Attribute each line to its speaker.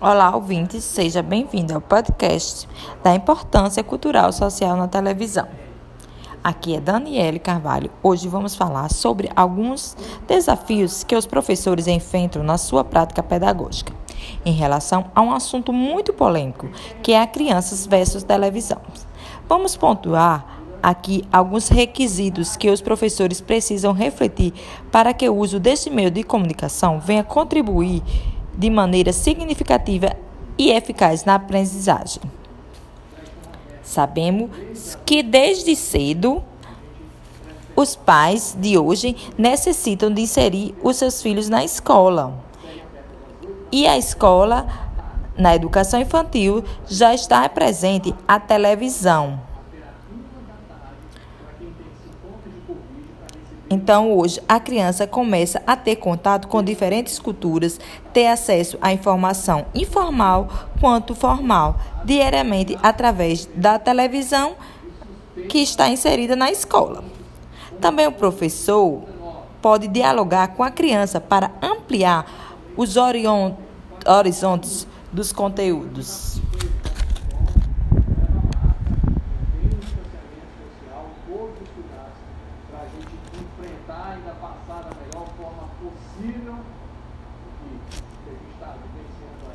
Speaker 1: Olá, ouvintes, seja bem-vindo ao podcast da importância cultural social na televisão. Aqui é Daniele Carvalho. Hoje vamos falar sobre alguns desafios que os professores enfrentam na sua prática pedagógica em relação a um assunto muito polêmico, que é a crianças versus televisão. Vamos pontuar aqui alguns requisitos que os professores precisam refletir para que o uso deste meio de comunicação venha contribuir de maneira significativa e eficaz na aprendizagem. Sabemos que desde cedo os pais de hoje necessitam de inserir os seus filhos na escola. E a escola, na educação infantil, já está presente a televisão. Então, hoje, a criança começa a ter contato com diferentes culturas, ter acesso à informação informal quanto formal, diariamente através da televisão que está inserida na escola. Também o professor pode dialogar com a criança para ampliar os horizontes dos conteúdos.
Speaker 2: Para a gente enfrentar e ainda passar da melhor forma possível o que gente está vivenciando aí